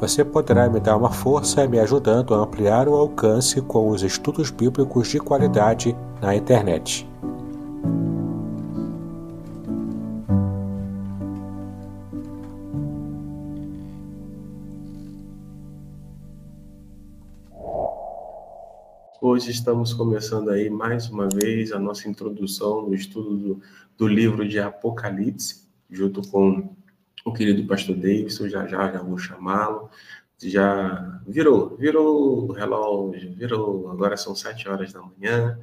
Você poderá me dar uma força me ajudando a ampliar o alcance com os estudos bíblicos de qualidade na internet. Hoje estamos começando aí mais uma vez a nossa introdução no estudo do, do livro de Apocalipse, junto com o querido pastor Davidson, já já, já vou chamá-lo. Já virou, virou o relógio, virou, agora são sete horas da manhã,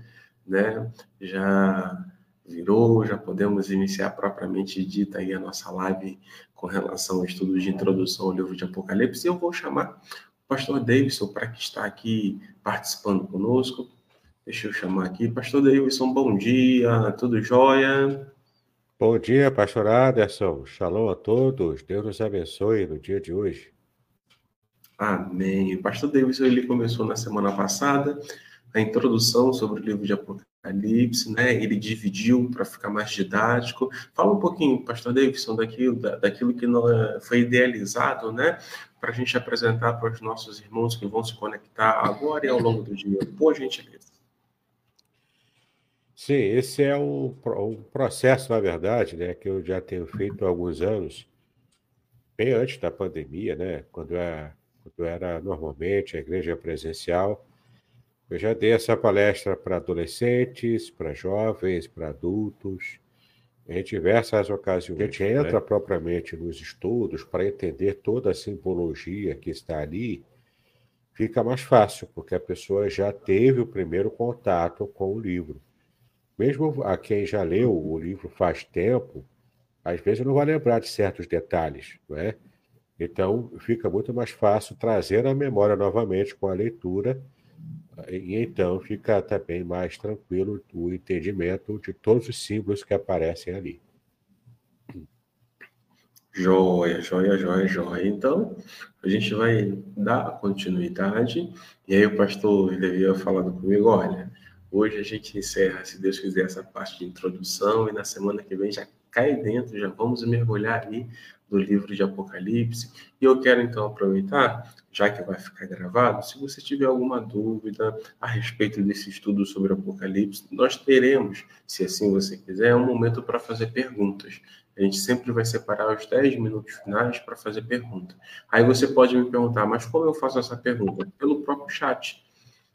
né? Já virou, já podemos iniciar propriamente dita aí a nossa live com relação ao estudo de introdução ao livro de Apocalipse. Eu vou chamar o pastor Davidson para que está aqui participando conosco. Deixa eu chamar aqui. Pastor Davidson, bom dia, tudo jóia? Bom dia, pastor Aderson. Shalom a todos. Deus nos abençoe no dia de hoje. Amém. O pastor Davidson ele começou na semana passada a introdução sobre o livro de Apocalipse, né? Ele dividiu para ficar mais didático. Fala um pouquinho, pastor Davidson, daquilo, daquilo que foi idealizado, né? Para a gente apresentar para os nossos irmãos que vão se conectar agora e ao longo do dia. Por gentileza. Sim, esse é um, um processo, na verdade, né, que eu já tenho feito há alguns anos, bem antes da pandemia, né, quando era, quando eu era normalmente a igreja presencial. Eu já dei essa palestra para adolescentes, para jovens, para adultos, em diversas ocasiões. A gente né? entra propriamente nos estudos para entender toda a simbologia que está ali, fica mais fácil, porque a pessoa já teve o primeiro contato com o livro. Mesmo a quem já leu o livro faz tempo, às vezes não vai lembrar de certos detalhes, não é? Então, fica muito mais fácil trazer a memória novamente com a leitura, e então fica também mais tranquilo o entendimento de todos os símbolos que aparecem ali. Joia, joia, joia, joia. Então, a gente vai dar continuidade, e aí o pastor Levi havia falado comigo, olha, Hoje a gente encerra, se Deus quiser, essa parte de introdução e na semana que vem já cai dentro, já vamos mergulhar aí do livro de Apocalipse. E eu quero então aproveitar, já que vai ficar gravado, se você tiver alguma dúvida a respeito desse estudo sobre Apocalipse, nós teremos, se assim você quiser, um momento para fazer perguntas. A gente sempre vai separar os 10 minutos finais para fazer pergunta. Aí você pode me perguntar, mas como eu faço essa pergunta? Pelo próprio chat.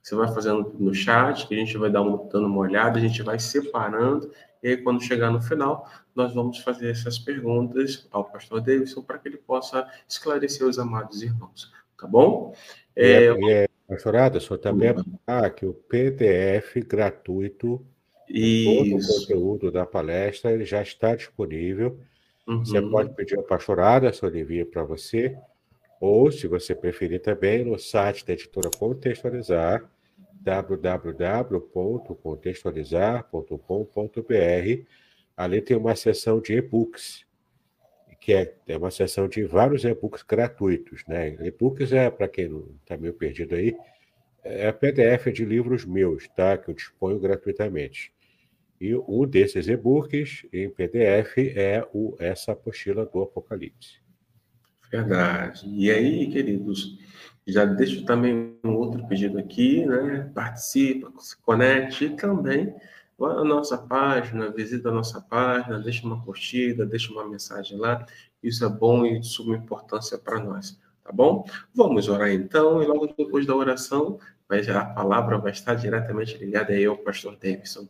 Você vai fazendo no chat, que a gente vai dar uma, dando uma olhada, a gente vai separando, e aí quando chegar no final, nós vamos fazer essas perguntas ao pastor Davidson para que ele possa esclarecer os amados irmãos. Tá bom? É, é, pastor Aderson, também ah, que o PDF gratuito, todo o conteúdo da palestra, ele já está disponível. Uhum. Você pode pedir ao pastor Aderson, ele envia para você ou, se você preferir também, no site da editora Contextualizar, www.contextualizar.com.br. Ali tem uma seção de e-books, que é, é uma seção de vários e-books gratuitos. Né? E-books é, para quem está meio perdido aí, é PDF de livros meus, tá? que eu disponho gratuitamente. E um desses e-books em PDF é o, essa apostila do Apocalipse. Verdade. E aí, queridos, já deixo também um outro pedido aqui, né? Participa, se conecte e também vá à nossa página, visita a nossa página, deixa uma curtida, deixa uma mensagem lá. Isso é bom e de suma importância para nós, tá bom? Vamos orar então, e logo depois da oração, a palavra vai estar diretamente ligada aí ao pastor Davidson.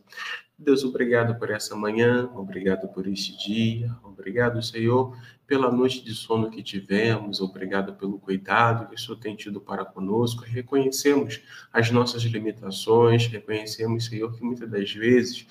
Deus, obrigado por essa manhã, obrigado por este dia, obrigado, Senhor, pela noite de sono que tivemos, obrigado pelo cuidado que o Senhor tem tido para conosco. Reconhecemos as nossas limitações, reconhecemos, Senhor, que muitas das vezes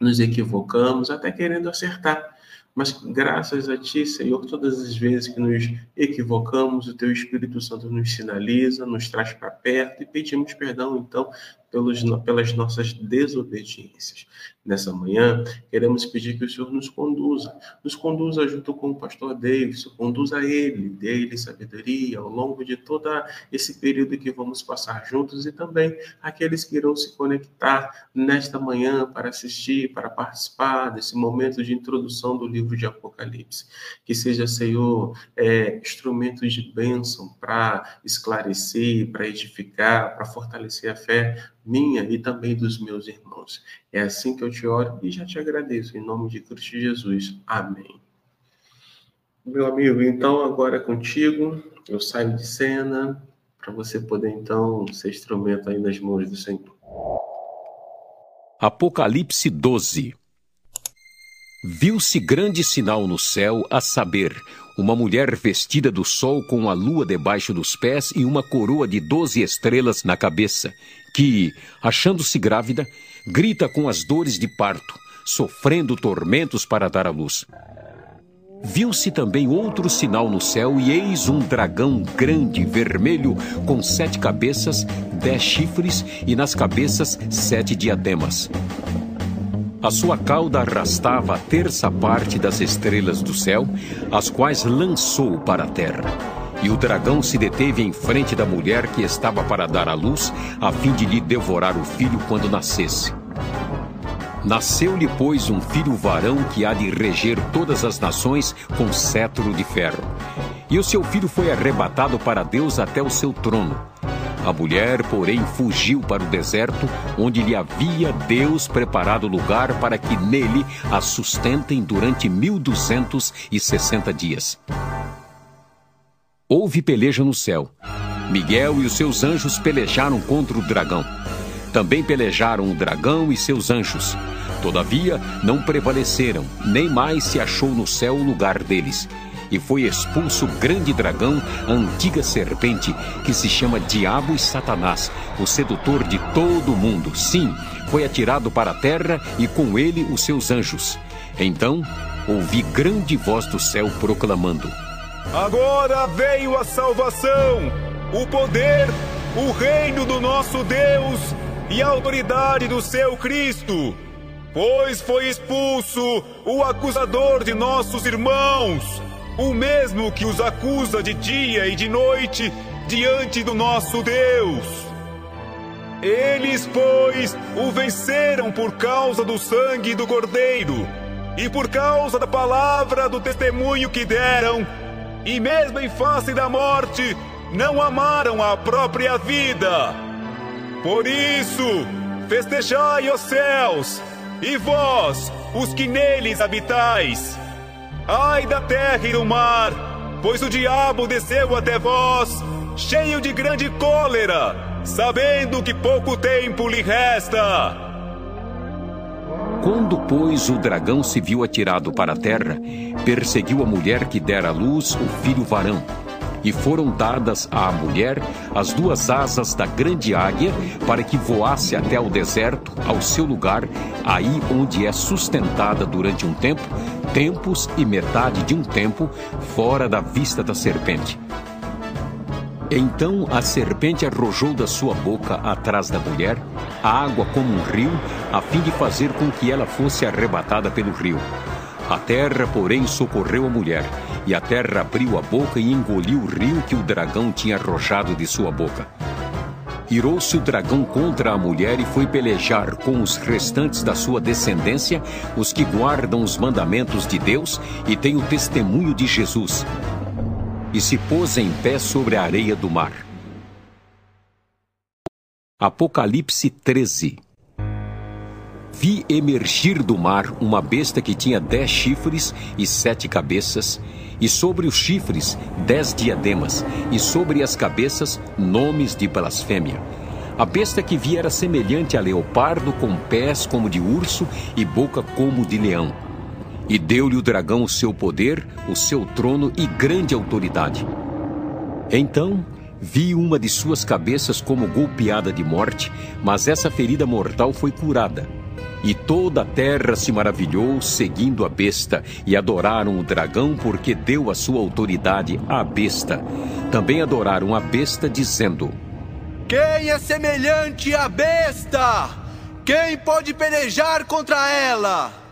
nos equivocamos, até querendo acertar. Mas graças a Ti, Senhor, todas as vezes que nos equivocamos, o Teu Espírito Santo nos sinaliza, nos traz para perto e pedimos perdão, então, pelos, pelas nossas desobediências. Nessa manhã, queremos pedir que o Senhor nos conduza, nos conduza junto com o pastor Davidson, conduza ele, dele sabedoria ao longo de todo esse período que vamos passar juntos e também aqueles que irão se conectar nesta manhã para assistir, para participar desse momento de introdução do livro de Apocalipse. Que seja, Senhor, é, de bênção para esclarecer, para edificar, para fortalecer a fé minha e também dos meus irmãos. É assim que eu te oro e já te agradeço, em nome de Cristo Jesus. Amém. Meu amigo, então agora é contigo, eu saio de cena para você poder então ser instrumento aí nas mãos do Senhor. Apocalipse 12 Viu-se grande sinal no céu, a saber, uma mulher vestida do sol com a lua debaixo dos pés e uma coroa de doze estrelas na cabeça, que, achando-se grávida, grita com as dores de parto, sofrendo tormentos para dar à luz. Viu-se também outro sinal no céu, e eis um dragão grande, vermelho, com sete cabeças, dez chifres, e nas cabeças sete diademas. A sua cauda arrastava a terça parte das estrelas do céu, as quais lançou para a terra. E o dragão se deteve em frente da mulher que estava para dar à luz, a fim de lhe devorar o filho quando nascesse. Nasceu-lhe, pois, um filho varão que há de reger todas as nações com cetro de ferro. E o seu filho foi arrebatado para Deus até o seu trono a mulher, porém, fugiu para o deserto, onde lhe havia Deus preparado lugar para que nele a sustentem durante mil duzentos e sessenta dias. Houve peleja no céu. Miguel e os seus anjos pelejaram contra o dragão. Também pelejaram o dragão e seus anjos. Todavia, não prevaleceram, nem mais se achou no céu o lugar deles e foi expulso o grande dragão, a antiga serpente, que se chama Diabo e Satanás, o sedutor de todo o mundo. Sim, foi atirado para a terra e com ele os seus anjos. Então ouvi grande voz do céu proclamando: Agora veio a salvação, o poder, o reino do nosso Deus e a autoridade do seu Cristo. Pois foi expulso o acusador de nossos irmãos o mesmo que os acusa de dia e de noite diante do nosso Deus. Eles, pois, o venceram por causa do sangue do Cordeiro e por causa da palavra do testemunho que deram, e mesmo em face da morte, não amaram a própria vida. Por isso, festejai os céus, e vós, os que neles habitais. Ai da terra e do mar, pois o diabo desceu até vós, cheio de grande cólera, sabendo que pouco tempo lhe resta. Quando, pois, o dragão se viu atirado para a terra, perseguiu a mulher que dera à luz o filho varão e foram dadas à mulher as duas asas da grande águia, para que voasse até ao deserto, ao seu lugar, aí onde é sustentada durante um tempo, tempos e metade de um tempo, fora da vista da serpente. Então a serpente arrojou da sua boca atrás da mulher a água como um rio, a fim de fazer com que ela fosse arrebatada pelo rio. A terra, porém, socorreu a mulher, e a terra abriu a boca e engoliu o rio que o dragão tinha arrojado de sua boca. Irou-se o dragão contra a mulher e foi pelejar com os restantes da sua descendência, os que guardam os mandamentos de Deus e têm o testemunho de Jesus. E se pôs em pé sobre a areia do mar. Apocalipse 13 Vi emergir do mar uma besta que tinha dez chifres e sete cabeças, e sobre os chifres dez diademas, e sobre as cabeças nomes de blasfêmia. A besta que via era semelhante a leopardo, com pés como de urso e boca como de leão. E deu-lhe o dragão o seu poder, o seu trono e grande autoridade. Então vi uma de suas cabeças como golpeada de morte, mas essa ferida mortal foi curada. E toda a terra se maravilhou seguindo a besta, e adoraram o dragão porque deu a sua autoridade à besta. Também adoraram a besta, dizendo: Quem é semelhante à besta? Quem pode pelejar contra ela?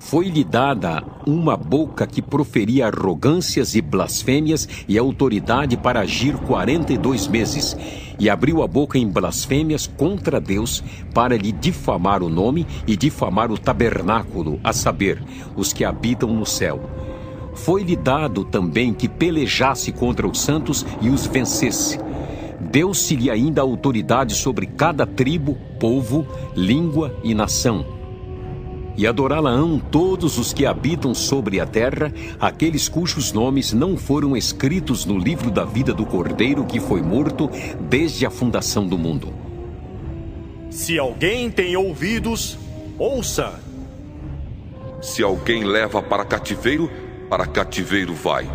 Foi-lhe dada uma boca que proferia arrogâncias e blasfêmias e autoridade para agir quarenta e dois meses. E abriu a boca em blasfêmias contra Deus para lhe difamar o nome e difamar o tabernáculo, a saber, os que habitam no céu. Foi-lhe dado também que pelejasse contra os santos e os vencesse. Deu-se-lhe ainda autoridade sobre cada tribo, povo, língua e nação e adorá-la-ão todos os que habitam sobre a terra, aqueles cujos nomes não foram escritos no livro da vida do Cordeiro que foi morto desde a fundação do mundo. Se alguém tem ouvidos, ouça. Se alguém leva para cativeiro, para cativeiro vai.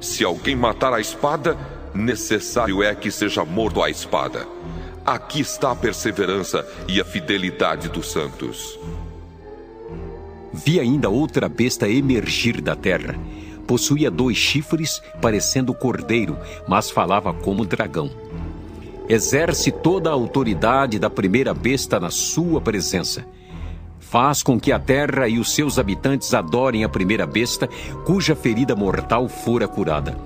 Se alguém matar a espada, necessário é que seja morto à espada. Aqui está a perseverança e a fidelidade dos santos. Vi ainda outra besta emergir da terra. Possuía dois chifres, parecendo cordeiro, mas falava como dragão. Exerce toda a autoridade da primeira besta na sua presença. Faz com que a terra e os seus habitantes adorem a primeira besta, cuja ferida mortal fora curada.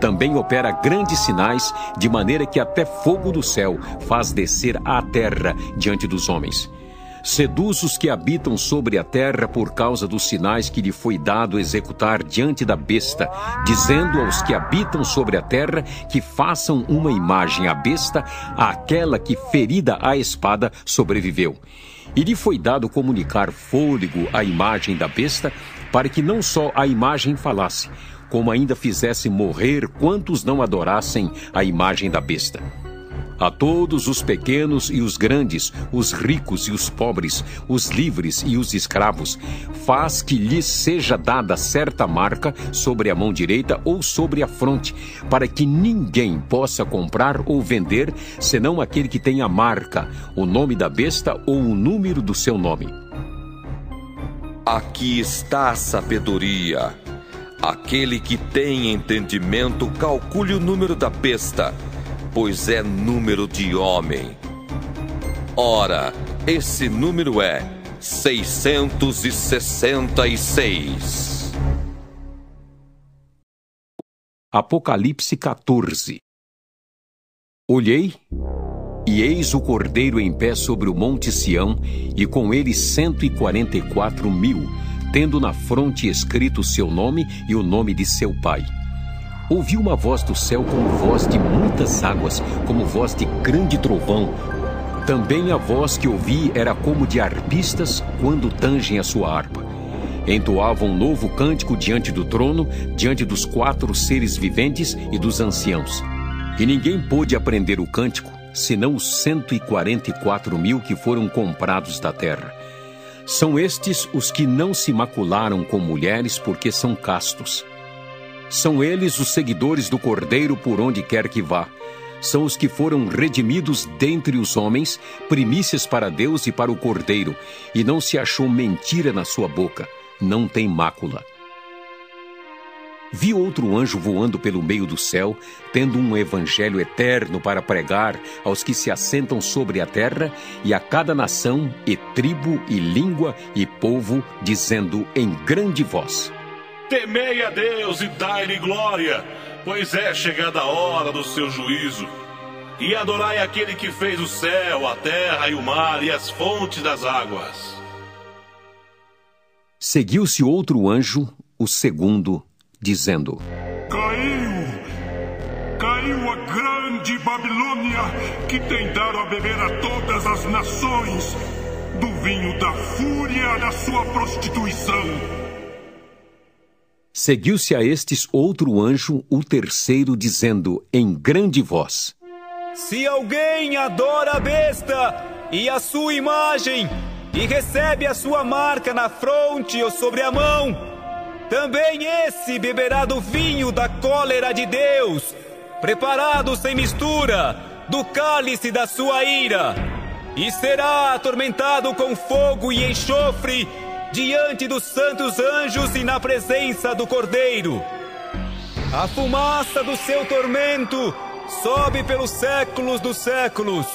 Também opera grandes sinais, de maneira que até fogo do céu faz descer à terra diante dos homens seduz os que habitam sobre a terra por causa dos sinais que lhe foi dado executar diante da besta, dizendo aos que habitam sobre a terra que façam uma imagem à besta, àquela que, ferida à espada, sobreviveu. E lhe foi dado comunicar fôlego à imagem da besta, para que não só a imagem falasse, como ainda fizesse morrer quantos não adorassem a imagem da besta. A todos os pequenos e os grandes, os ricos e os pobres, os livres e os escravos, faz que lhes seja dada certa marca sobre a mão direita ou sobre a fronte, para que ninguém possa comprar ou vender, senão aquele que tem a marca, o nome da besta ou o número do seu nome. Aqui está a sabedoria. Aquele que tem entendimento, calcule o número da besta pois é número de homem. Ora, esse número é 666. Apocalipse 14 Olhei, e eis o cordeiro em pé sobre o monte Sião, e com ele cento e quarenta e quatro mil, tendo na fronte escrito seu nome e o nome de seu pai ouvi uma voz do céu como voz de muitas águas, como voz de grande trovão. Também a voz que ouvi era como de arpistas quando tangem a sua harpa. Entoavam um novo cântico diante do trono, diante dos quatro seres viventes e dos anciãos. E ninguém pôde aprender o cântico, senão os 144 mil que foram comprados da terra. São estes os que não se macularam com mulheres porque são castos. São eles os seguidores do Cordeiro por onde quer que vá. São os que foram redimidos dentre os homens, primícias para Deus e para o Cordeiro, e não se achou mentira na sua boca, não tem mácula. Vi outro anjo voando pelo meio do céu, tendo um evangelho eterno para pregar aos que se assentam sobre a terra e a cada nação, e tribo, e língua, e povo, dizendo em grande voz: Temei a Deus e dai-lhe glória, pois é chegada a hora do seu juízo. E adorai aquele que fez o céu, a terra e o mar e as fontes das águas. Seguiu-se outro anjo, o segundo, dizendo: Caiu! Caiu a grande Babilônia, que tem dado a beber a todas as nações do vinho da fúria da sua prostituição. Seguiu-se a estes outro anjo, o terceiro, dizendo em grande voz: Se alguém adora a besta e a sua imagem, e recebe a sua marca na fronte ou sobre a mão, também esse beberá do vinho da cólera de Deus, preparado sem mistura, do cálice da sua ira, e será atormentado com fogo e enxofre diante dos santos anjos e na presença do Cordeiro. A fumaça do seu tormento sobe pelos séculos dos séculos,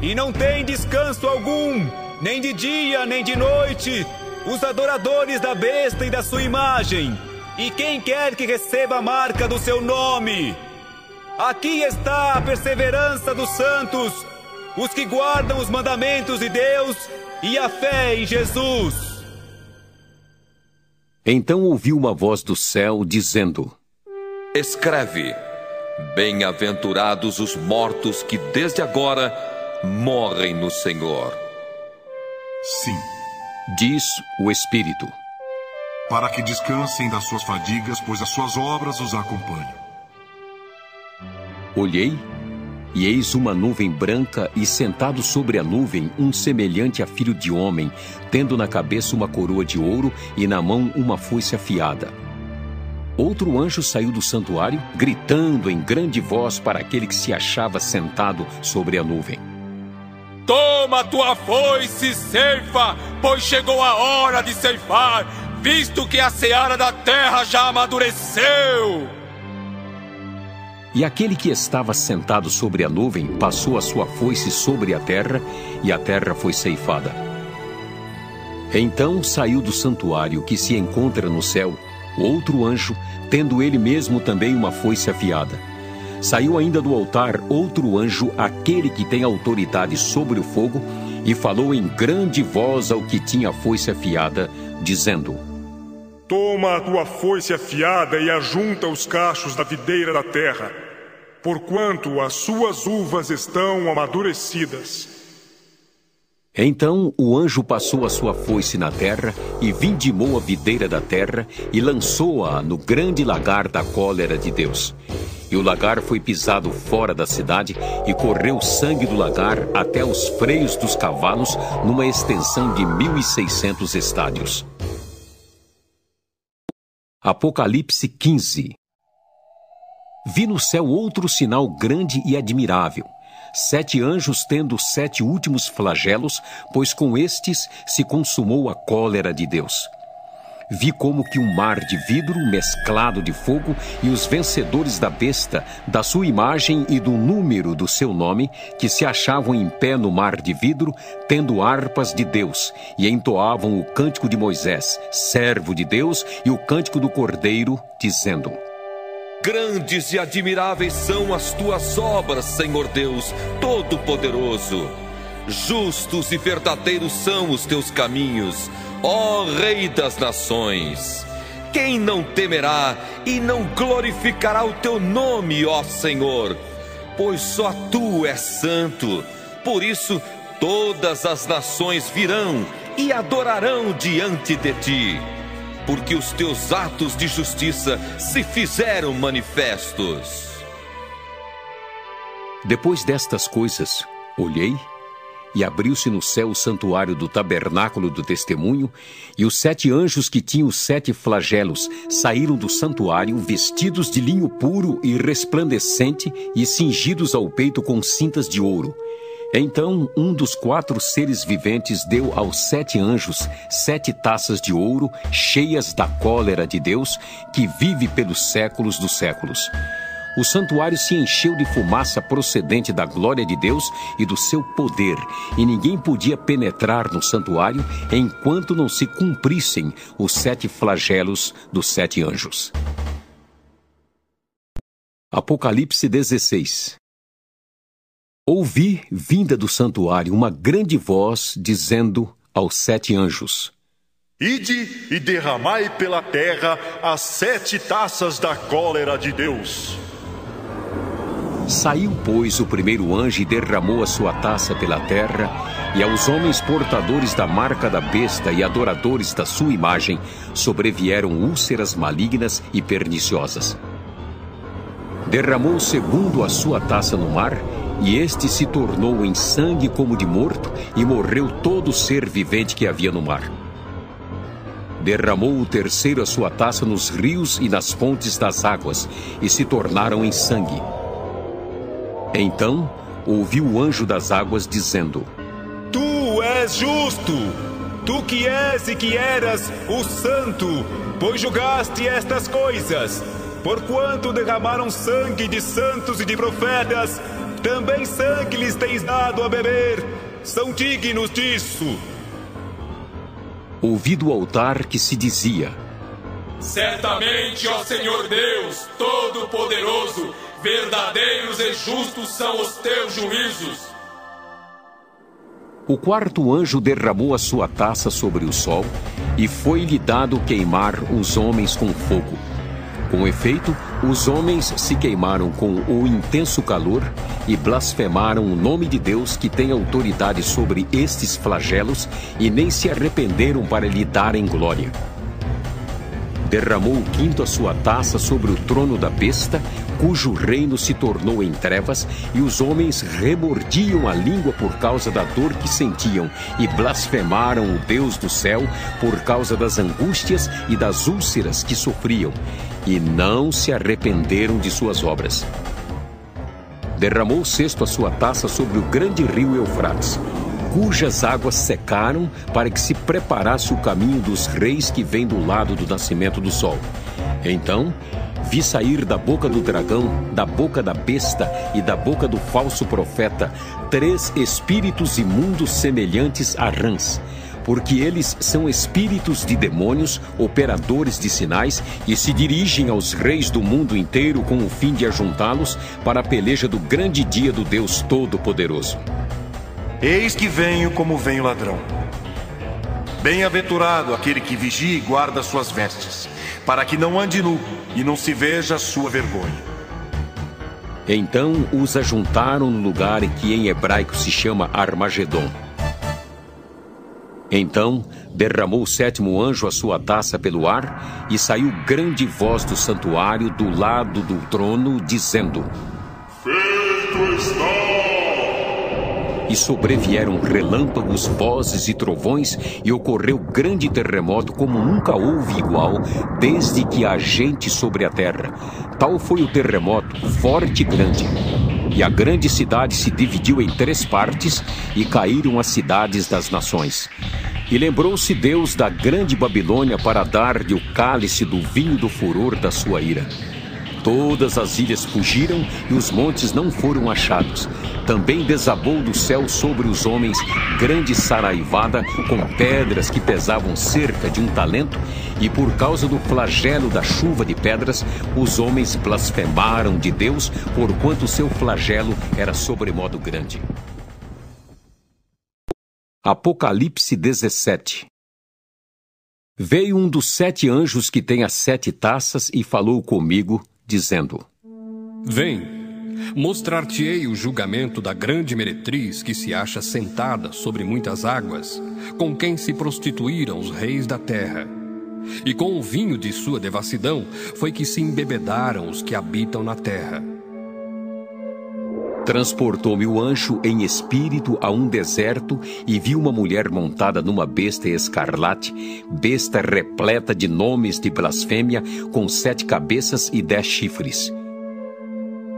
e não tem descanso algum, nem de dia nem de noite, os adoradores da besta e da sua imagem, e quem quer que receba a marca do seu nome. Aqui está a perseverança dos santos, os que guardam os mandamentos de Deus e a fé em Jesus. Então ouviu uma voz do céu dizendo: Escreve: Bem-aventurados os mortos que desde agora morrem no Senhor. Sim. Diz o Espírito: Para que descansem das suas fadigas, pois as suas obras os acompanham. Olhei, e eis uma nuvem branca, e sentado sobre a nuvem, um semelhante a filho de homem, tendo na cabeça uma coroa de ouro e na mão uma foice afiada. Outro anjo saiu do santuário, gritando em grande voz para aquele que se achava sentado sobre a nuvem: Toma tua foice, ceifa, pois chegou a hora de ceifar, visto que a seara da terra já amadureceu. E aquele que estava sentado sobre a nuvem passou a sua foice sobre a terra, e a terra foi ceifada. Então saiu do santuário que se encontra no céu outro anjo, tendo ele mesmo também uma foice afiada. Saiu ainda do altar outro anjo, aquele que tem autoridade sobre o fogo, e falou em grande voz ao que tinha foice afiada, dizendo: Toma a tua foice afiada e ajunta os cachos da videira da terra, porquanto as suas uvas estão amadurecidas. Então o anjo passou a sua foice na terra e vindimou a videira da terra e lançou-a no grande lagar da cólera de Deus. E o lagar foi pisado fora da cidade e correu sangue do lagar até os freios dos cavalos numa extensão de mil e seiscentos estádios. Apocalipse 15 Vi no céu outro sinal grande e admirável sete anjos tendo sete últimos flagelos, pois com estes se consumou a cólera de Deus. Vi como que um mar de vidro mesclado de fogo e os vencedores da besta, da sua imagem e do número do seu nome, que se achavam em pé no mar de vidro, tendo harpas de Deus, e entoavam o cântico de Moisés, servo de Deus, e o cântico do Cordeiro, dizendo: Grandes e admiráveis são as tuas obras, Senhor Deus Todo-Poderoso. Justos e verdadeiros são os teus caminhos, ó Rei das Nações. Quem não temerá e não glorificará o teu nome, ó Senhor? Pois só tu és santo. Por isso, todas as nações virão e adorarão diante de ti porque os teus atos de justiça se fizeram manifestos. Depois destas coisas, olhei e abriu-se no céu o santuário do tabernáculo do testemunho, e os sete anjos que tinham os sete flagelos saíram do santuário vestidos de linho puro e resplandecente e cingidos ao peito com cintas de ouro. Então um dos quatro seres viventes deu aos sete anjos sete taças de ouro cheias da cólera de Deus, que vive pelos séculos dos séculos. O santuário se encheu de fumaça procedente da glória de Deus e do seu poder, e ninguém podia penetrar no santuário enquanto não se cumprissem os sete flagelos dos sete anjos. Apocalipse 16 Ouvi, vinda do santuário, uma grande voz dizendo aos sete anjos: Ide e derramai pela terra as sete taças da cólera de Deus. Saiu, pois, o primeiro anjo e derramou a sua taça pela terra, e aos homens portadores da marca da besta e adoradores da sua imagem sobrevieram úlceras malignas e perniciosas. Derramou o segundo a sua taça no mar, e este se tornou em sangue como de morto, e morreu todo ser vivente que havia no mar. Derramou o terceiro a sua taça nos rios e nas fontes das águas, e se tornaram em sangue. Então ouviu o anjo das águas dizendo: Tu és justo, tu que és e que eras o santo, pois julgaste estas coisas. Porquanto derramaram sangue de santos e de profetas, também sangue lhes tens dado a beber. São dignos disso. Ouvi do altar que se dizia: Certamente, ó Senhor Deus, Todo-Poderoso, verdadeiros e justos são os teus juízos. O quarto anjo derramou a sua taça sobre o sol, e foi-lhe dado queimar os homens com fogo. Com efeito, os homens se queimaram com o intenso calor e blasfemaram o nome de Deus que tem autoridade sobre estes flagelos e nem se arrependeram para lhe darem glória. Derramou o quinto a sua taça sobre o trono da besta, cujo reino se tornou em trevas, e os homens remordiam a língua por causa da dor que sentiam, e blasfemaram o Deus do céu por causa das angústias e das úlceras que sofriam, e não se arrependeram de suas obras. Derramou o sexto a sua taça sobre o grande rio Eufrates, cujas águas secaram para que se preparasse o caminho dos reis que vem do lado do nascimento do sol. Então, vi sair da boca do dragão, da boca da besta e da boca do falso profeta três espíritos imundos semelhantes a rãs porque eles são espíritos de demônios, operadores de sinais, e se dirigem aos reis do mundo inteiro com o fim de ajuntá-los para a peleja do grande dia do Deus Todo-Poderoso. Eis que venho como vem o ladrão. Bem-aventurado aquele que vigia e guarda suas vestes, para que não ande nu e não se veja a sua vergonha. Então os ajuntaram no lugar que em hebraico se chama Armagedon. Então derramou o sétimo anjo a sua taça pelo ar, e saiu grande voz do santuário do lado do trono, dizendo: Feito está! E sobrevieram relâmpagos, vozes e trovões, e ocorreu grande terremoto como nunca houve igual, desde que há gente sobre a terra. Tal foi o terremoto, forte e grande. E a grande cidade se dividiu em três partes, e caíram as cidades das nações. E lembrou-se Deus da grande Babilônia para dar-lhe o cálice do vinho do furor da sua ira. Todas as ilhas fugiram e os montes não foram achados. Também desabou do céu sobre os homens grande saraivada com pedras que pesavam cerca de um talento, e por causa do flagelo da chuva de pedras, os homens blasfemaram de Deus, porquanto seu flagelo era sobremodo grande. Apocalipse 17 Veio um dos sete anjos que tem as sete taças e falou comigo, dizendo: Vem, mostrar-te-ei o julgamento da grande meretriz que se acha sentada sobre muitas águas, com quem se prostituíram os reis da terra. E com o vinho de sua devassidão foi que se embebedaram os que habitam na terra. Transportou-me o anjo em espírito a um deserto e vi uma mulher montada numa besta escarlate, besta repleta de nomes de blasfêmia, com sete cabeças e dez chifres.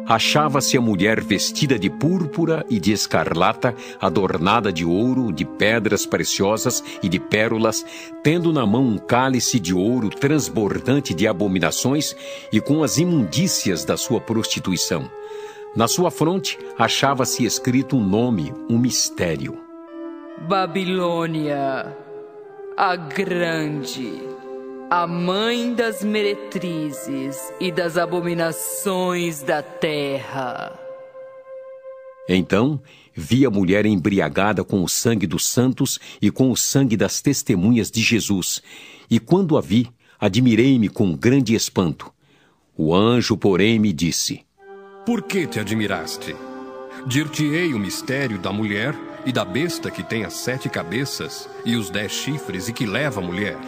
Achava-se a mulher vestida de púrpura e de escarlata, adornada de ouro, de pedras preciosas e de pérolas, tendo na mão um cálice de ouro transbordante de abominações e com as imundícias da sua prostituição. Na sua fronte achava-se escrito um nome, um mistério. Babilônia, a grande, a mãe das meretrizes e das abominações da terra. Então vi a mulher embriagada com o sangue dos santos e com o sangue das testemunhas de Jesus, e quando a vi, admirei-me com grande espanto. O anjo, porém, me disse: por que te admiraste? Dir-te-ei o mistério da mulher e da besta que tem as sete cabeças e os dez chifres e que leva a mulher.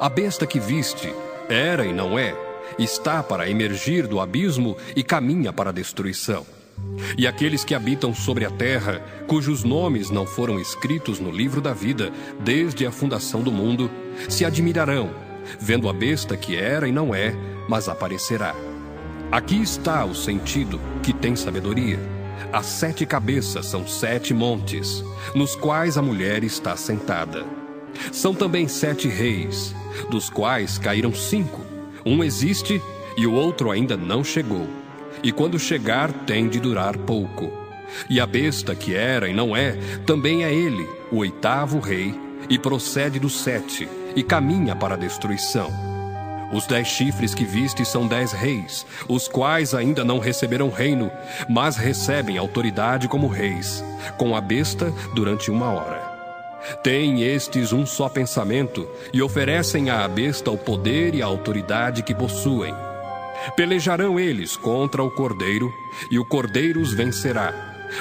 A besta que viste era e não é, está para emergir do abismo e caminha para a destruição. E aqueles que habitam sobre a terra, cujos nomes não foram escritos no livro da vida desde a fundação do mundo, se admirarão, vendo a besta que era e não é, mas aparecerá. Aqui está o sentido que tem sabedoria. As sete cabeças são sete montes, nos quais a mulher está sentada. São também sete reis, dos quais caíram cinco. Um existe e o outro ainda não chegou. E quando chegar, tem de durar pouco. E a besta que era e não é, também é ele, o oitavo rei, e procede do sete, e caminha para a destruição. Os dez chifres que viste são dez reis, os quais ainda não receberam reino, mas recebem autoridade como reis, com a besta durante uma hora. Têm estes um só pensamento e oferecem à besta o poder e a autoridade que possuem. Pelejarão eles contra o cordeiro, e o cordeiro os vencerá,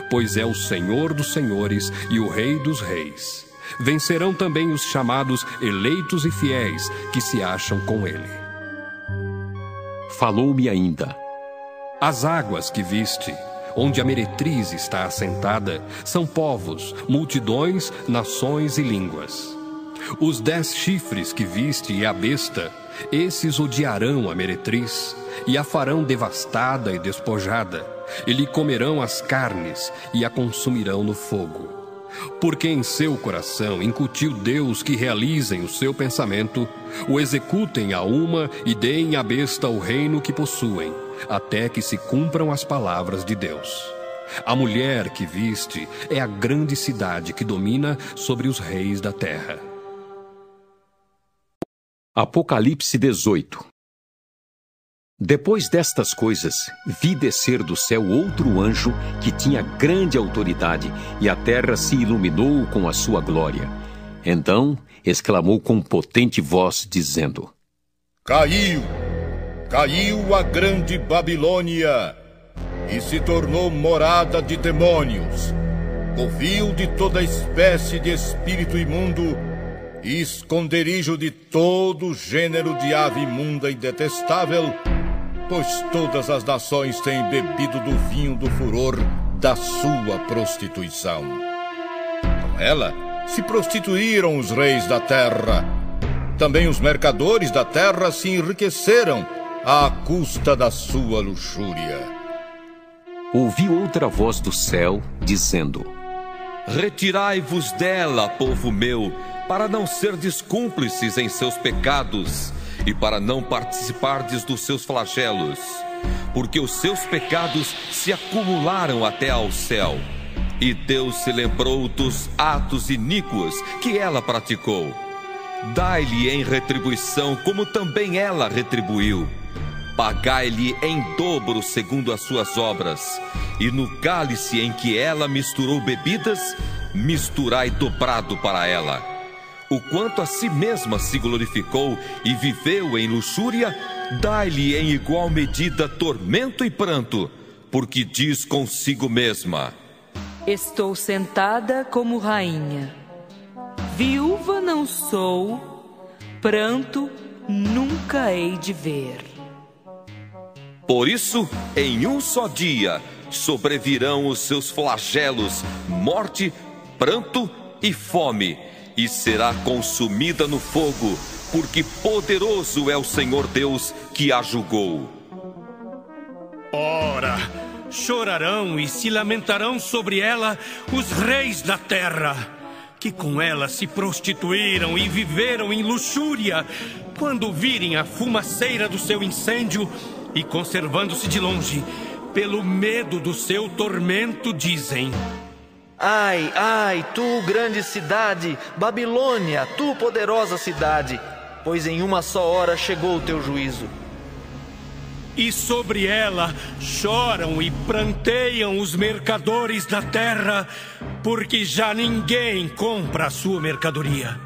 pois é o Senhor dos senhores e o Rei dos reis. Vencerão também os chamados eleitos e fiéis que se acham com ele. Falou-me ainda: As águas que viste, onde a meretriz está assentada, são povos, multidões, nações e línguas. Os dez chifres que viste e a besta, esses odiarão a meretriz e a farão devastada e despojada, e lhe comerão as carnes e a consumirão no fogo. Porque em seu coração incutiu Deus que realizem o seu pensamento, o executem a uma e deem à besta o reino que possuem, até que se cumpram as palavras de Deus. A mulher que viste é a grande cidade que domina sobre os reis da terra. Apocalipse 18 Depois destas coisas, vi descer do céu outro anjo que tinha grande autoridade, e a terra se iluminou com a sua glória. Então exclamou com potente voz, dizendo: Caiu, caiu a grande Babilônia, e se tornou morada de demônios, covil de toda espécie de espírito imundo e esconderijo de todo gênero de ave imunda e detestável, pois todas as nações têm bebido do vinho do furor da sua prostituição. Com ela se prostituíram os reis da terra. Também os mercadores da terra se enriqueceram à custa da sua luxúria. Ouvi outra voz do céu dizendo: Retirai-vos dela, povo meu, para não serdes cúmplices em seus pecados e para não participardes dos seus flagelos, porque os seus pecados se acumularam até ao céu. E Deus se lembrou dos atos iníquos que ela praticou. Dai-lhe em retribuição, como também ela retribuiu. Pagai-lhe em dobro segundo as suas obras, e no cálice em que ela misturou bebidas, misturai dobrado para ela o quanto a si mesma se glorificou e viveu em luxúria, dai-lhe em igual medida tormento e pranto, porque diz consigo mesma: Estou sentada como rainha. Viúva não sou, pranto nunca hei de ver. Por isso, em um só dia, sobrevirão os seus flagelos, morte, pranto e fome e será consumida no fogo, porque poderoso é o Senhor Deus que a julgou. Ora, chorarão e se lamentarão sobre ela os reis da terra, que com ela se prostituíram e viveram em luxúria, quando virem a fumaceira do seu incêndio e conservando-se de longe, pelo medo do seu tormento, dizem. Ai, ai, tu grande cidade, Babilônia, tu poderosa cidade, pois em uma só hora chegou o teu juízo. E sobre ela choram e pranteiam os mercadores da terra, porque já ninguém compra a sua mercadoria.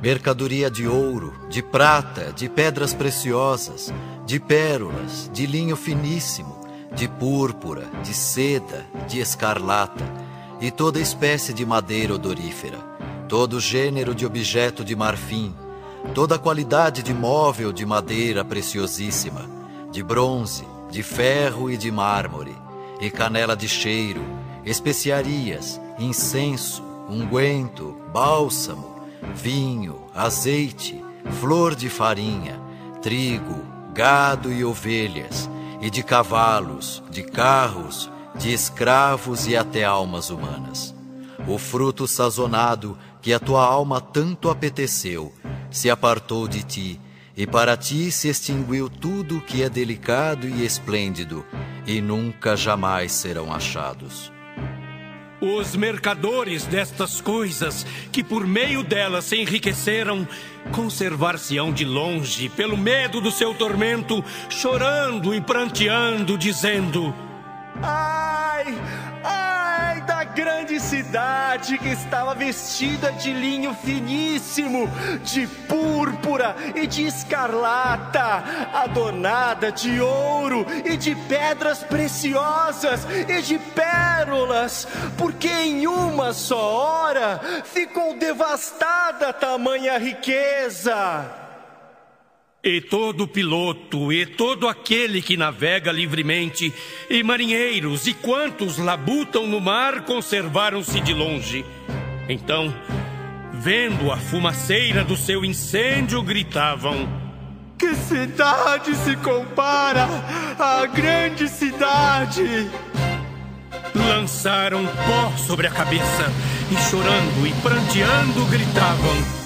Mercadoria de ouro, de prata, de pedras preciosas, de pérolas, de linho finíssimo, de púrpura, de seda, de escarlata e toda espécie de madeira odorífera, todo gênero de objeto de marfim, toda qualidade de móvel de madeira preciosíssima, de bronze, de ferro e de mármore, e canela de cheiro, especiarias, incenso, unguento, bálsamo, vinho, azeite, flor de farinha, trigo, gado e ovelhas, e de cavalos, de carros, de escravos e até almas humanas. O fruto sazonado que a tua alma tanto apeteceu se apartou de ti, e para ti se extinguiu tudo o que é delicado e esplêndido, e nunca jamais serão achados. Os mercadores destas coisas, que por meio delas se enriqueceram, conservar-se-ão de longe, pelo medo do seu tormento, chorando e pranteando, dizendo: Ai, ai da grande cidade que estava vestida de linho finíssimo, de púrpura e de escarlata, adornada de ouro e de pedras preciosas e de pérolas, porque em uma só hora ficou devastada tamanha riqueza. E todo piloto, e todo aquele que navega livremente, e marinheiros, e quantos labutam no mar, conservaram-se de longe. Então, vendo a fumaceira do seu incêndio, gritavam: Que cidade se compara à grande cidade! Lançaram pó sobre a cabeça, e chorando e pranteando, gritavam: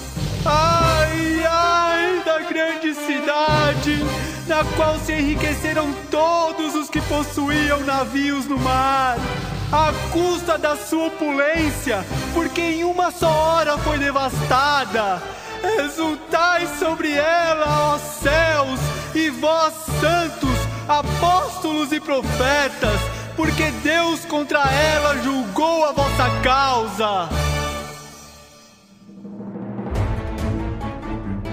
Ai, ai da grande cidade, na qual se enriqueceram todos os que possuíam navios no mar, à custa da sua opulência, porque em uma só hora foi devastada. Exultai sobre ela, ó céus, e vós, santos, apóstolos e profetas, porque Deus contra ela julgou a vossa causa.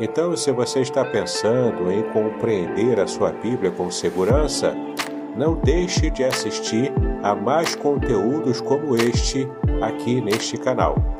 Então, se você está pensando em compreender a sua Bíblia com segurança, não deixe de assistir a mais conteúdos como este aqui neste canal.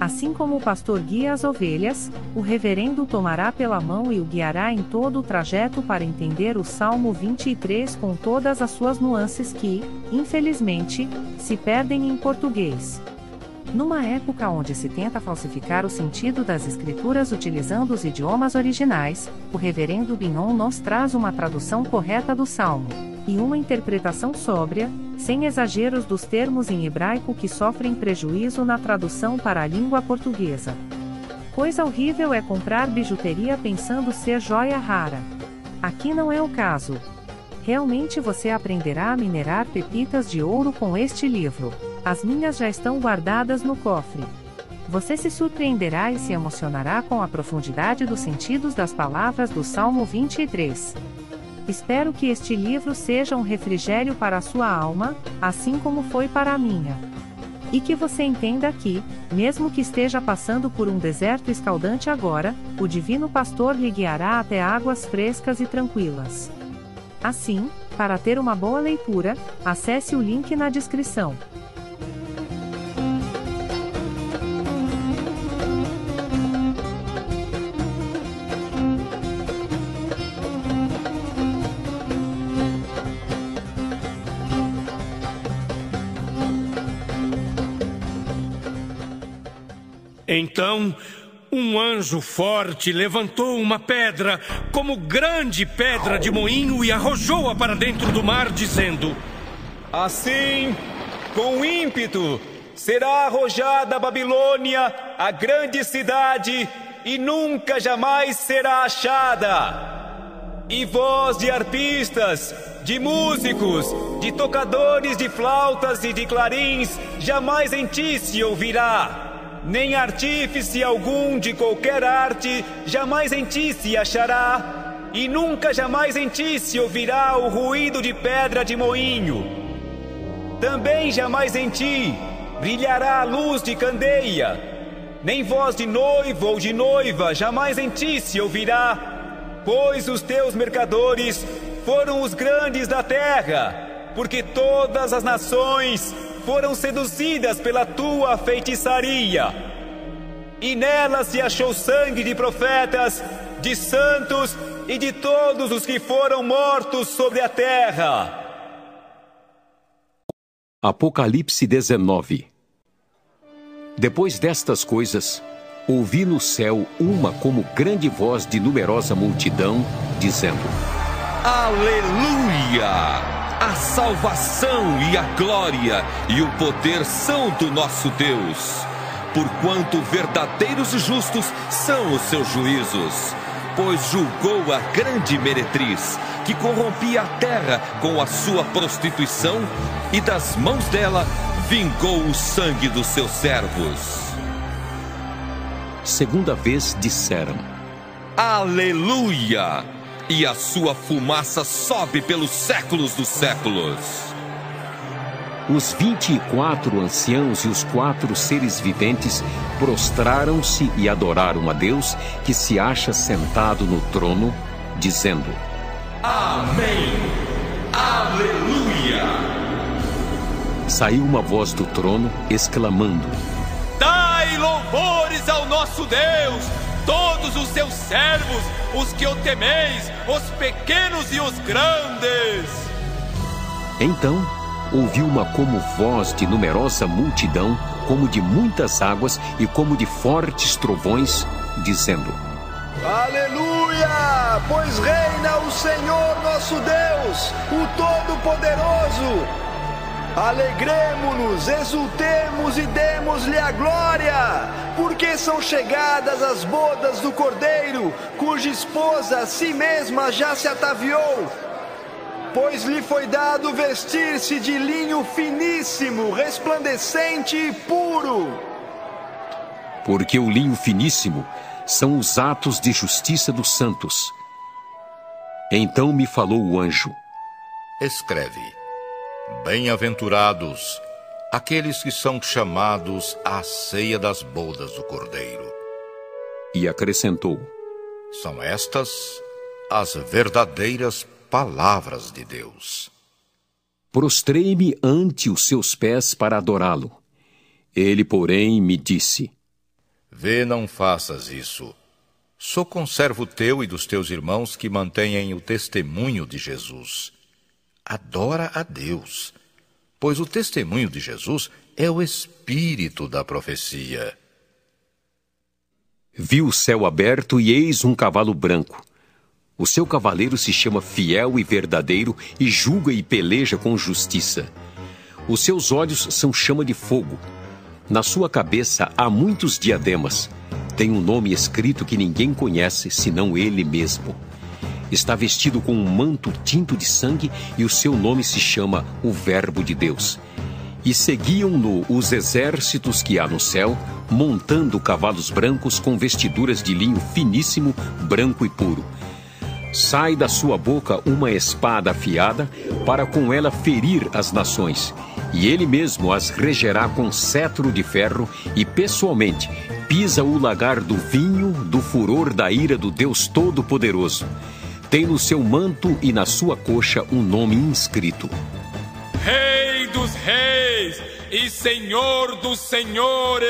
Assim como o pastor guia as ovelhas, o reverendo tomará pela mão e o guiará em todo o trajeto para entender o Salmo 23 com todas as suas nuances que, infelizmente, se perdem em português. Numa época onde se tenta falsificar o sentido das escrituras utilizando os idiomas originais, o reverendo Binon nos traz uma tradução correta do Salmo e uma interpretação sóbria, sem exageros dos termos em hebraico que sofrem prejuízo na tradução para a língua portuguesa. Coisa horrível é comprar bijuteria pensando ser joia rara. Aqui não é o caso. Realmente você aprenderá a minerar pepitas de ouro com este livro. As minhas já estão guardadas no cofre. Você se surpreenderá e se emocionará com a profundidade dos sentidos das palavras do Salmo 23. Espero que este livro seja um refrigério para a sua alma, assim como foi para a minha. E que você entenda que, mesmo que esteja passando por um deserto escaldante agora, o Divino Pastor lhe guiará até águas frescas e tranquilas. Assim, para ter uma boa leitura, acesse o link na descrição. Então, um anjo forte levantou uma pedra, como grande pedra de moinho, e arrojou-a para dentro do mar, dizendo: Assim, com ímpeto, será arrojada a Babilônia, a grande cidade, e nunca jamais será achada. E voz de arpistas, de músicos, de tocadores de flautas e de clarins, jamais em ti se ouvirá nem artífice algum de qualquer arte jamais em ti se achará, e nunca jamais em ti se ouvirá o ruído de pedra de moinho. Também jamais em ti brilhará a luz de candeia, nem voz de noivo ou de noiva jamais em ti se ouvirá, pois os teus mercadores foram os grandes da terra, porque todas as nações foram seduzidas pela tua feitiçaria. E nela se achou sangue de profetas, de santos e de todos os que foram mortos sobre a terra. Apocalipse 19 Depois destas coisas, ouvi no céu uma como grande voz de numerosa multidão, dizendo: Aleluia! A salvação e a glória e o poder são do nosso Deus, porquanto verdadeiros e justos são os seus juízos. Pois julgou a grande meretriz, que corrompia a terra com a sua prostituição, e das mãos dela vingou o sangue dos seus servos. Segunda vez disseram: Aleluia! E a sua fumaça sobe pelos séculos dos séculos. Os vinte e quatro anciãos e os quatro seres viventes prostraram-se e adoraram a Deus que se acha sentado no trono, dizendo: Amém! Aleluia! Saiu uma voz do trono exclamando: Dai louvores ao nosso Deus, todos os seus servos os que o temeis, os pequenos e os grandes. Então ouviu uma como voz de numerosa multidão, como de muitas águas e como de fortes trovões, dizendo: Aleluia! Pois reina o Senhor nosso Deus, o Todo-Poderoso. Alegremos-nos, exultemos e demos-lhe a glória, porque são chegadas as bodas do Cordeiro, cuja esposa a si mesma já se ataviou. Pois lhe foi dado vestir-se de linho finíssimo, resplandecente e puro. Porque o linho finíssimo são os atos de justiça dos santos. Então me falou o anjo: Escreve Bem-aventurados aqueles que são chamados à ceia das bodas do Cordeiro. E acrescentou: São estas as verdadeiras palavras de Deus. Prostrei-me ante os seus pés para adorá-lo. Ele, porém, me disse: Vê, não faças isso. Sou conservo teu e dos teus irmãos que mantêm o testemunho de Jesus adora a Deus, pois o testemunho de Jesus é o espírito da profecia. Vi o céu aberto e eis um cavalo branco. O seu cavaleiro se chama Fiel e Verdadeiro e julga e peleja com justiça. Os seus olhos são chama de fogo. Na sua cabeça há muitos diademas. Tem um nome escrito que ninguém conhece senão ele mesmo. Está vestido com um manto tinto de sangue e o seu nome se chama o Verbo de Deus. E seguiam-no os exércitos que há no céu, montando cavalos brancos com vestiduras de linho finíssimo, branco e puro. Sai da sua boca uma espada afiada, para com ela ferir as nações, e ele mesmo as regerá com cetro de ferro, e pessoalmente pisa o lagar do vinho do furor da ira do Deus Todo-Poderoso. Tem no seu manto e na sua coxa um nome inscrito: Rei dos Reis e Senhor dos Senhores.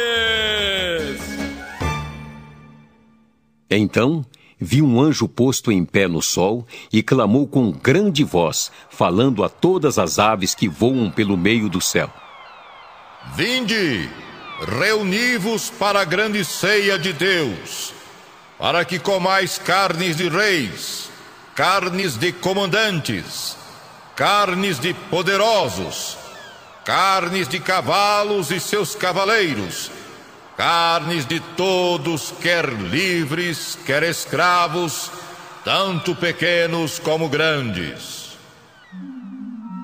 Então vi um anjo posto em pé no sol e clamou com grande voz, falando a todas as aves que voam pelo meio do céu: Vinde, reuni-vos para a grande ceia de Deus, para que comais carnes de reis, carnes de comandantes, carnes de poderosos, carnes de cavalos e seus cavaleiros, carnes de todos, quer livres, quer escravos, tanto pequenos como grandes.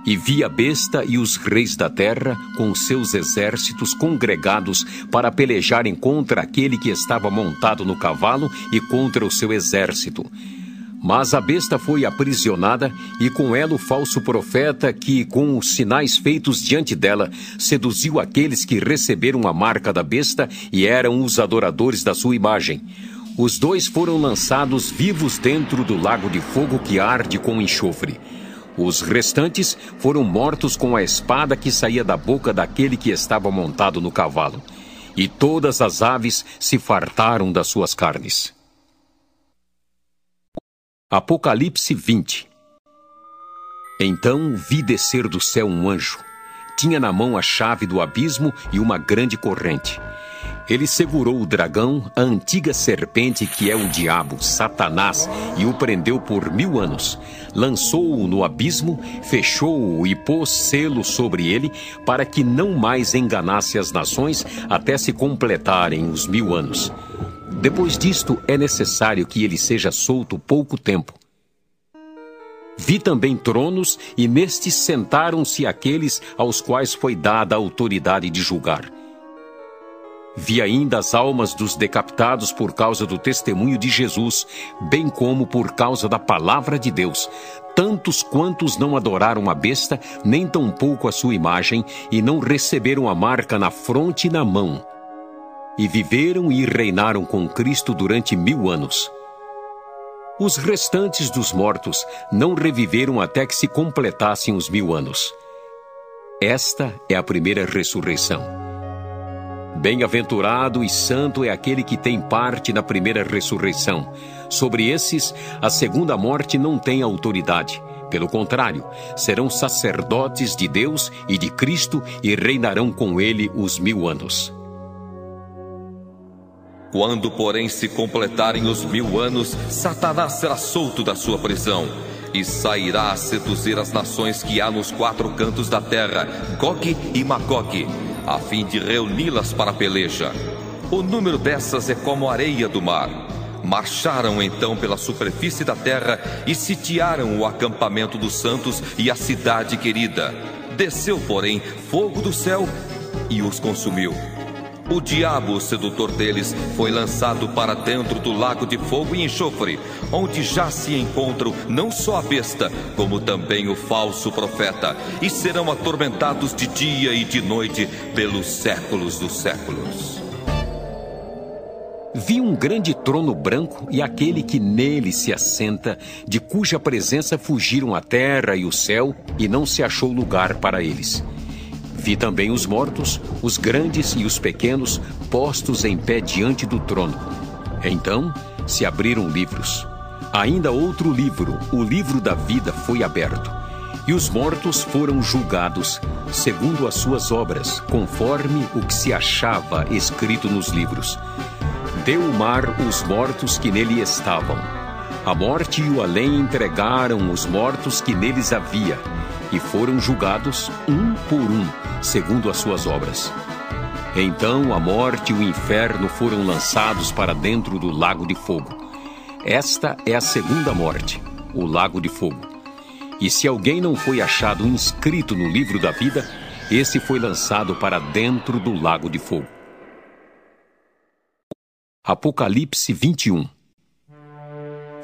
E vi a besta e os reis da terra com seus exércitos congregados para pelejarem contra aquele que estava montado no cavalo e contra o seu exército. Mas a besta foi aprisionada e com ela o falso profeta que, com os sinais feitos diante dela, seduziu aqueles que receberam a marca da besta e eram os adoradores da sua imagem. Os dois foram lançados vivos dentro do lago de fogo que arde com enxofre. Os restantes foram mortos com a espada que saía da boca daquele que estava montado no cavalo. E todas as aves se fartaram das suas carnes. Apocalipse 20 Então vi descer do céu um anjo. Tinha na mão a chave do abismo e uma grande corrente. Ele segurou o dragão, a antiga serpente que é o diabo, Satanás, e o prendeu por mil anos. Lançou-o no abismo, fechou-o e pôs selo sobre ele, para que não mais enganasse as nações até se completarem os mil anos. Depois disto, é necessário que ele seja solto pouco tempo. Vi também tronos, e nestes sentaram-se aqueles aos quais foi dada a autoridade de julgar. Vi ainda as almas dos decapitados por causa do testemunho de Jesus, bem como por causa da palavra de Deus, tantos quantos não adoraram a besta, nem tampouco a sua imagem, e não receberam a marca na fronte e na mão e viveram e reinaram com Cristo durante mil anos. Os restantes dos mortos não reviveram até que se completassem os mil anos. Esta é a primeira ressurreição. Bem-aventurado e santo é aquele que tem parte na primeira ressurreição. Sobre esses, a segunda morte não tem autoridade. Pelo contrário, serão sacerdotes de Deus e de Cristo e reinarão com ele os mil anos. Quando, porém, se completarem os mil anos, Satanás será solto da sua prisão e sairá a seduzir as nações que há nos quatro cantos da terra, Gog e Magog, a fim de reuni-las para a peleja. O número dessas é como areia do mar. Marcharam então pela superfície da terra e sitiaram o acampamento dos santos e a cidade querida. Desceu, porém, fogo do céu e os consumiu. O diabo, sedutor deles, foi lançado para dentro do lago de fogo e enxofre, onde já se encontram não só a besta, como também o falso profeta, e serão atormentados de dia e de noite pelos séculos dos séculos. Vi um grande trono branco e aquele que nele se assenta, de cuja presença fugiram a terra e o céu, e não se achou lugar para eles. Vi também os mortos, os grandes e os pequenos, postos em pé diante do trono. Então se abriram livros. Ainda outro livro, o livro da vida, foi aberto. E os mortos foram julgados, segundo as suas obras, conforme o que se achava escrito nos livros. Deu o mar os mortos que nele estavam. A morte e o além entregaram os mortos que neles havia, e foram julgados um por um segundo as suas obras. Então a morte e o inferno foram lançados para dentro do lago de fogo. Esta é a segunda morte, o lago de fogo. E se alguém não foi achado inscrito no livro da vida, esse foi lançado para dentro do lago de fogo. Apocalipse 21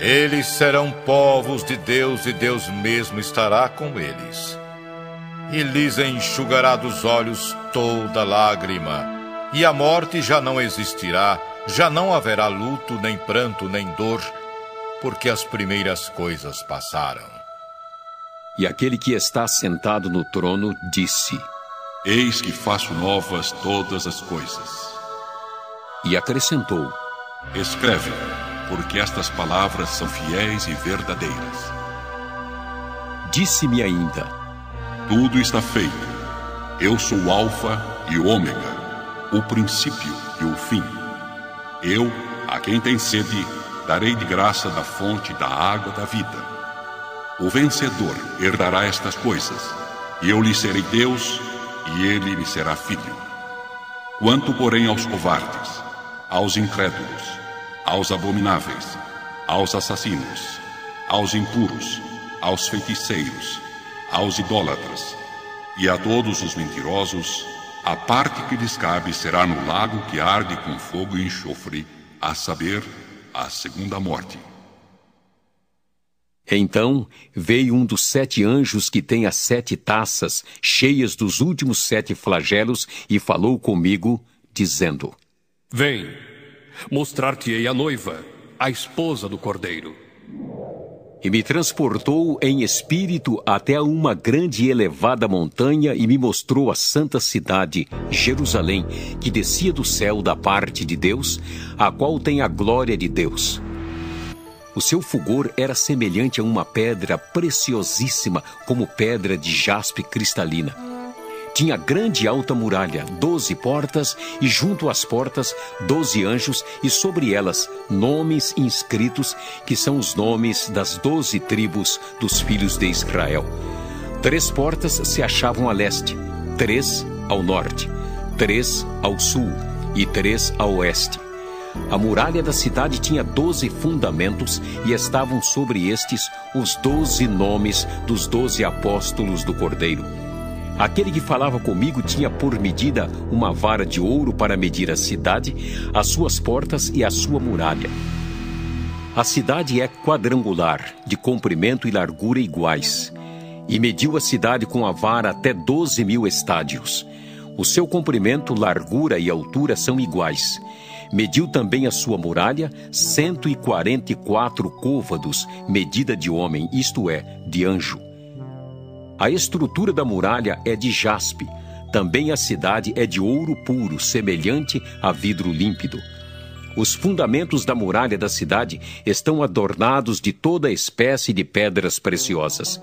Eles serão povos de Deus e Deus mesmo estará com eles e lhes enxugará dos olhos toda lágrima, e a morte já não existirá, já não haverá luto, nem pranto, nem dor, porque as primeiras coisas passaram. E aquele que está sentado no trono disse: Eis que faço novas todas as coisas. E acrescentou: Escreve, porque estas palavras são fiéis e verdadeiras. Disse-me ainda: Tudo está feito. Eu sou o Alfa e o Ômega, o princípio e o fim. Eu, a quem tem sede, darei de graça da fonte da água da vida. O vencedor herdará estas coisas, e eu lhe serei Deus, e ele me será filho. Quanto, porém, aos covardes, aos incrédulos, aos abomináveis, aos assassinos, aos impuros, aos feiticeiros, aos idólatras e a todos os mentirosos, a parte que lhes cabe será no lago que arde com fogo e enxofre, a saber, a segunda morte. Então veio um dos sete anjos que tem as sete taças cheias dos últimos sete flagelos e falou comigo, dizendo: Vem, mostrar-te-ei a noiva, a esposa do cordeiro. E me transportou em espírito até uma grande e elevada montanha e me mostrou a santa cidade, Jerusalém, que descia do céu da parte de Deus, a qual tem a glória de Deus. O seu fulgor era semelhante a uma pedra preciosíssima, como pedra de jaspe cristalina. Tinha grande alta muralha, doze portas, e junto às portas, doze anjos, e sobre elas nomes inscritos, que são os nomes das doze tribos dos filhos de Israel. Três portas se achavam a leste, três ao norte, três ao sul e três a oeste. A muralha da cidade tinha doze fundamentos e estavam sobre estes os doze nomes dos doze apóstolos do Cordeiro. Aquele que falava comigo tinha por medida uma vara de ouro para medir a cidade, as suas portas e a sua muralha. A cidade é quadrangular, de comprimento e largura iguais, e mediu a cidade com a vara até doze mil estádios. O seu comprimento, largura e altura são iguais. Mediu também a sua muralha, 144 côvados, medida de homem, isto é, de anjo. A estrutura da muralha é de jaspe. Também a cidade é de ouro puro, semelhante a vidro límpido. Os fundamentos da muralha da cidade estão adornados de toda espécie de pedras preciosas.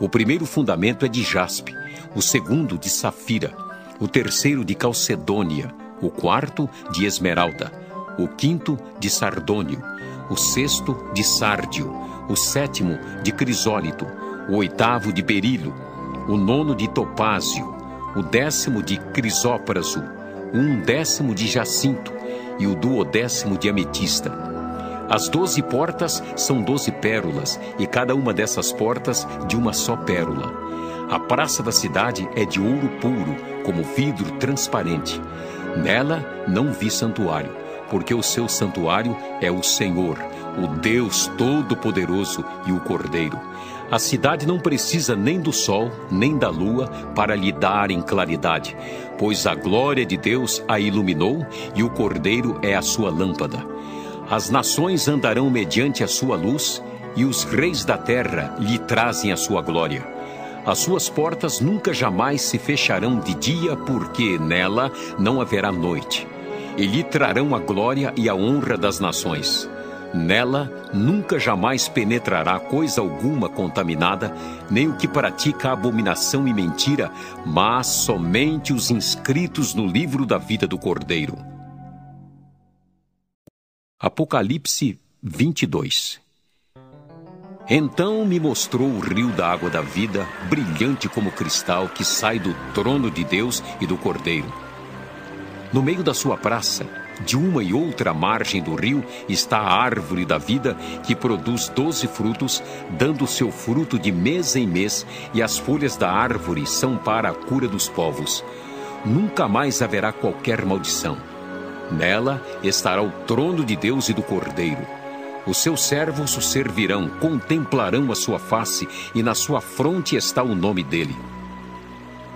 O primeiro fundamento é de jaspe, o segundo de safira, o terceiro de calcedônia, o quarto de esmeralda, o quinto de sardônio, o sexto de sárdio, o sétimo de crisólito, o oitavo de berilo, o nono de topázio, o décimo de crisópraso, o undécimo de jacinto e o duodécimo de ametista. As doze portas são doze pérolas, e cada uma dessas portas de uma só pérola. A praça da cidade é de ouro puro, como vidro transparente. Nela não vi santuário, porque o seu santuário é o Senhor, o Deus Todo-Poderoso e o Cordeiro. A cidade não precisa nem do sol, nem da lua para lhe darem claridade, pois a glória de Deus a iluminou e o Cordeiro é a sua lâmpada. As nações andarão mediante a sua luz e os reis da terra lhe trazem a sua glória. As suas portas nunca jamais se fecharão de dia, porque nela não haverá noite. E lhe trarão a glória e a honra das nações. Nela nunca jamais penetrará coisa alguma contaminada, nem o que pratica abominação e mentira, mas somente os inscritos no livro da vida do Cordeiro. Apocalipse 22 Então me mostrou o rio da água da vida, brilhante como cristal, que sai do trono de Deus e do Cordeiro. No meio da sua praça, de uma e outra margem do rio está a árvore da vida, que produz doze frutos, dando seu fruto de mês em mês, e as folhas da árvore são para a cura dos povos. Nunca mais haverá qualquer maldição. Nela estará o trono de Deus e do Cordeiro. Os seus servos o servirão, contemplarão a sua face, e na sua fronte está o nome dele.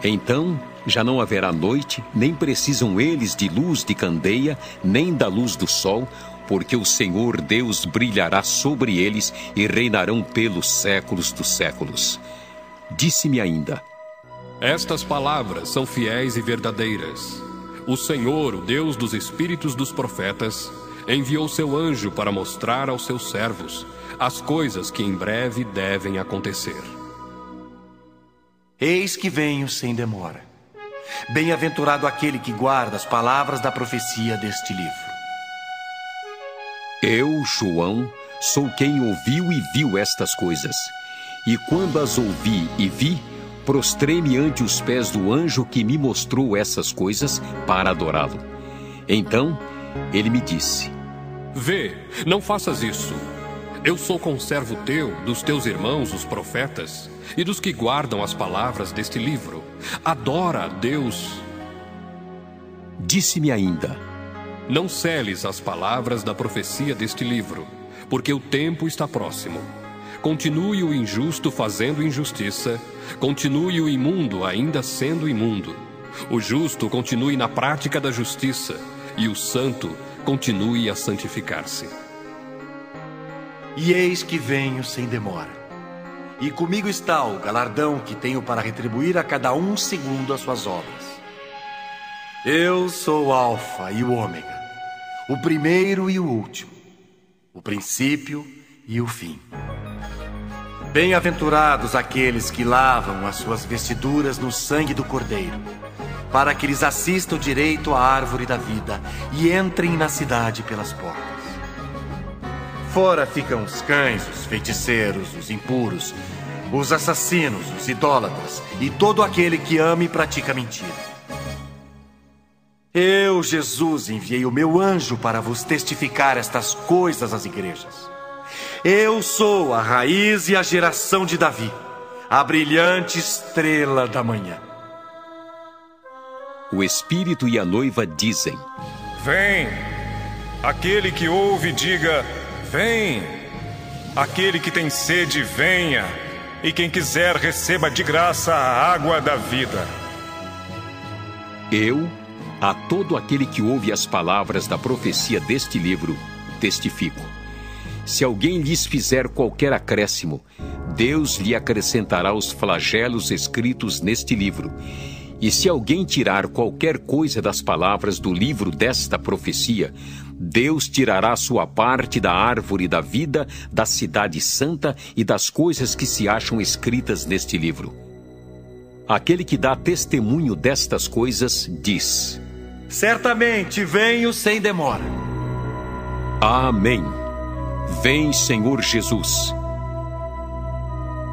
Então Já não haverá noite, nem precisam eles de luz de candeia, nem da luz do sol, porque o Senhor Deus brilhará sobre eles e reinarão pelos séculos dos séculos. Disse-me ainda: Estas palavras são fiéis e verdadeiras. O Senhor, o Deus dos espíritos dos profetas, enviou seu anjo para mostrar aos seus servos as coisas que em breve devem acontecer. Eis que venho sem demora. Bem-aventurado aquele que guarda as palavras da profecia deste livro. Eu, João, sou quem ouviu e viu estas coisas. E quando as ouvi e vi, prostrei-me ante os pés do anjo que me mostrou essas coisas para adorá-lo. Então ele me disse: Vê, não faças isso. Eu sou conservo teu, dos teus irmãos, os profetas, e dos que guardam as palavras deste livro. Adora a Deus. Disse-me ainda: Não celes as palavras da profecia deste livro, porque o tempo está próximo. Continue o injusto fazendo injustiça, continue o imundo ainda sendo imundo. O justo continue na prática da justiça, e o santo continue a santificar-se. E eis que venho sem demora. E comigo está o galardão que tenho para retribuir a cada um segundo as suas obras. Eu sou o Alfa e o Ômega, o primeiro e o último, o princípio e o fim. Bem-aventurados aqueles que lavam as suas vestiduras no sangue do Cordeiro, para que lhes assistam direito à árvore da vida e entrem na cidade pelas portas. Fora ficam os cães, os feiticeiros, os impuros, os assassinos, os idólatras e todo aquele que ama e pratica mentira. Eu, Jesus, enviei o meu anjo para vos testificar estas coisas às igrejas. Eu sou a raiz e a geração de Davi, a brilhante estrela da manhã. O Espírito e a noiva dizem: Vem! Aquele que ouve, diga: Vem! Aquele que tem sede, venha! E quem quiser, receba de graça a água da vida. Eu, a todo aquele que ouve as palavras da profecia deste livro, testifico. Se alguém lhes fizer qualquer acréscimo, Deus lhe acrescentará os flagelos escritos neste livro. E se alguém tirar qualquer coisa das palavras do livro desta profecia, Deus tirará sua parte da árvore da vida, da cidade santa e das coisas que se acham escritas neste livro. Aquele que dá testemunho destas coisas diz: Certamente venho sem demora. Amém. Vem, Senhor Jesus.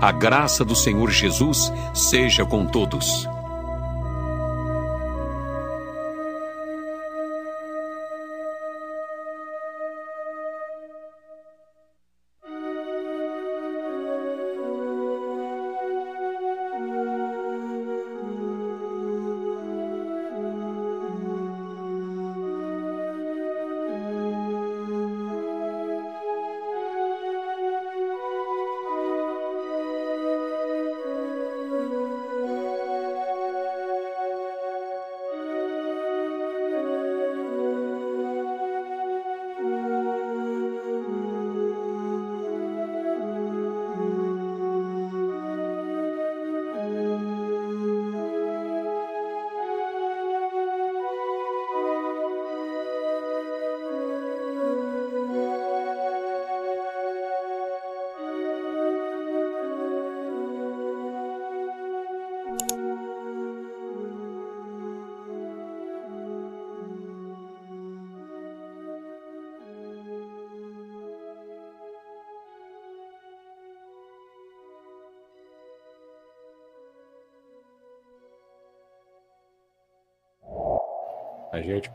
A graça do Senhor Jesus seja com todos.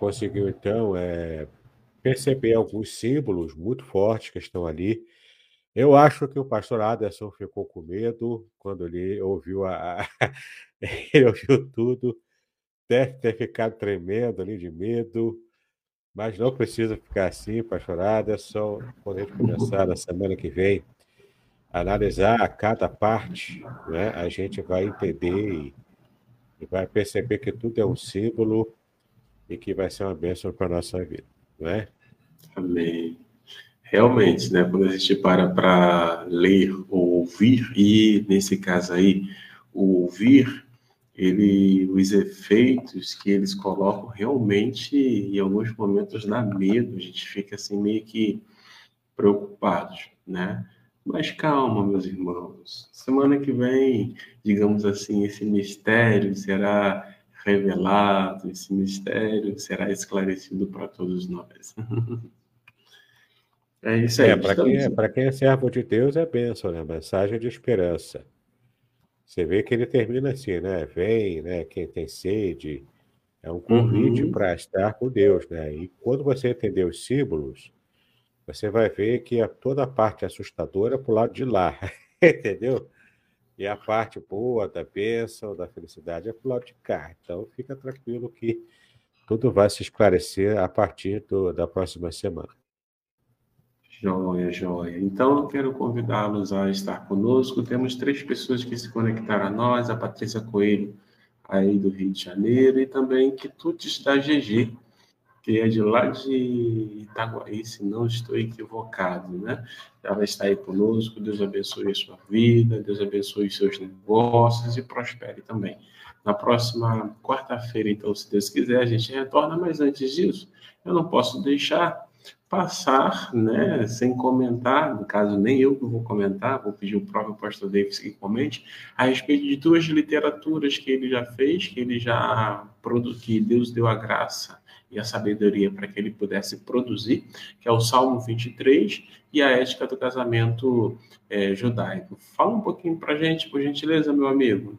Conseguiu, então, é, perceber alguns símbolos muito fortes que estão ali. Eu acho que o pastor Aderson ficou com medo quando ele ouviu a, ele ouviu tudo. Deve ter ficado tremendo ali de medo, mas não precisa ficar assim, pastor Aderson. Quando a gente começar na semana que vem analisar cada parte, né, a gente vai entender e vai perceber que tudo é um símbolo e que vai ser uma bênção para a nossa vida, não é? Amém. Realmente, né, quando a gente para para ler ou ouvir, e nesse caso aí, o ouvir, ele, os efeitos que eles colocam realmente, em alguns momentos, dá medo, a gente fica assim meio que preocupados, né? Mas calma, meus irmãos. Semana que vem, digamos assim, esse mistério será revelado, esse mistério será esclarecido para todos nós. é isso aí. É, para quem, é, quem é servo de Deus é bênção, né? Mensagem de esperança. Você vê que ele termina assim, né? Vem, né? Quem tem sede. É um convite uhum. para estar com Deus, né? E quando você entender os símbolos, você vai ver que a, toda a parte assustadora é para o lado de lá, entendeu? E a parte boa da bênção, da felicidade é cá. Então, fica tranquilo que tudo vai se esclarecer a partir do, da próxima semana. Joia, joia. Então, quero convidá-los a estar conosco. Temos três pessoas que se conectaram a nós: a Patrícia Coelho, aí do Rio de Janeiro, e também Quitutes da GG que é de lá de Itaguaí, se não estou equivocado, né? Ela está aí conosco, Deus abençoe a sua vida, Deus abençoe os seus negócios e prospere também. Na próxima quarta-feira, então, se Deus quiser, a gente retorna, mas antes disso, eu não posso deixar passar, né, sem comentar, no caso nem eu que vou comentar, vou pedir o próprio pastor Davis que comente, a respeito de duas literaturas que ele já fez, que ele já produziu, que Deus deu a graça e a sabedoria para que ele pudesse produzir, que é o Salmo 23 e a ética do casamento é, judaico. Fala um pouquinho para gente, por gentileza, meu amigo.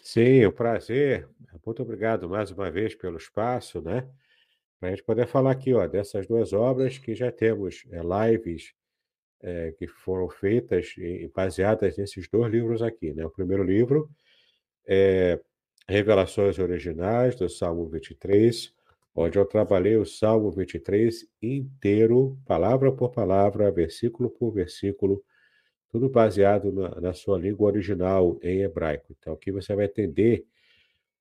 Sim, o um prazer. Muito obrigado mais uma vez pelo espaço, né? Para a gente poder falar aqui, ó, dessas duas obras que já temos é, lives é, que foram feitas e baseadas nesses dois livros aqui, né? O primeiro livro é Revelações Originais do Salmo 23, onde eu trabalhei o Salmo 23 inteiro, palavra por palavra, versículo por versículo, tudo baseado na, na sua língua original em hebraico. Então, aqui você vai entender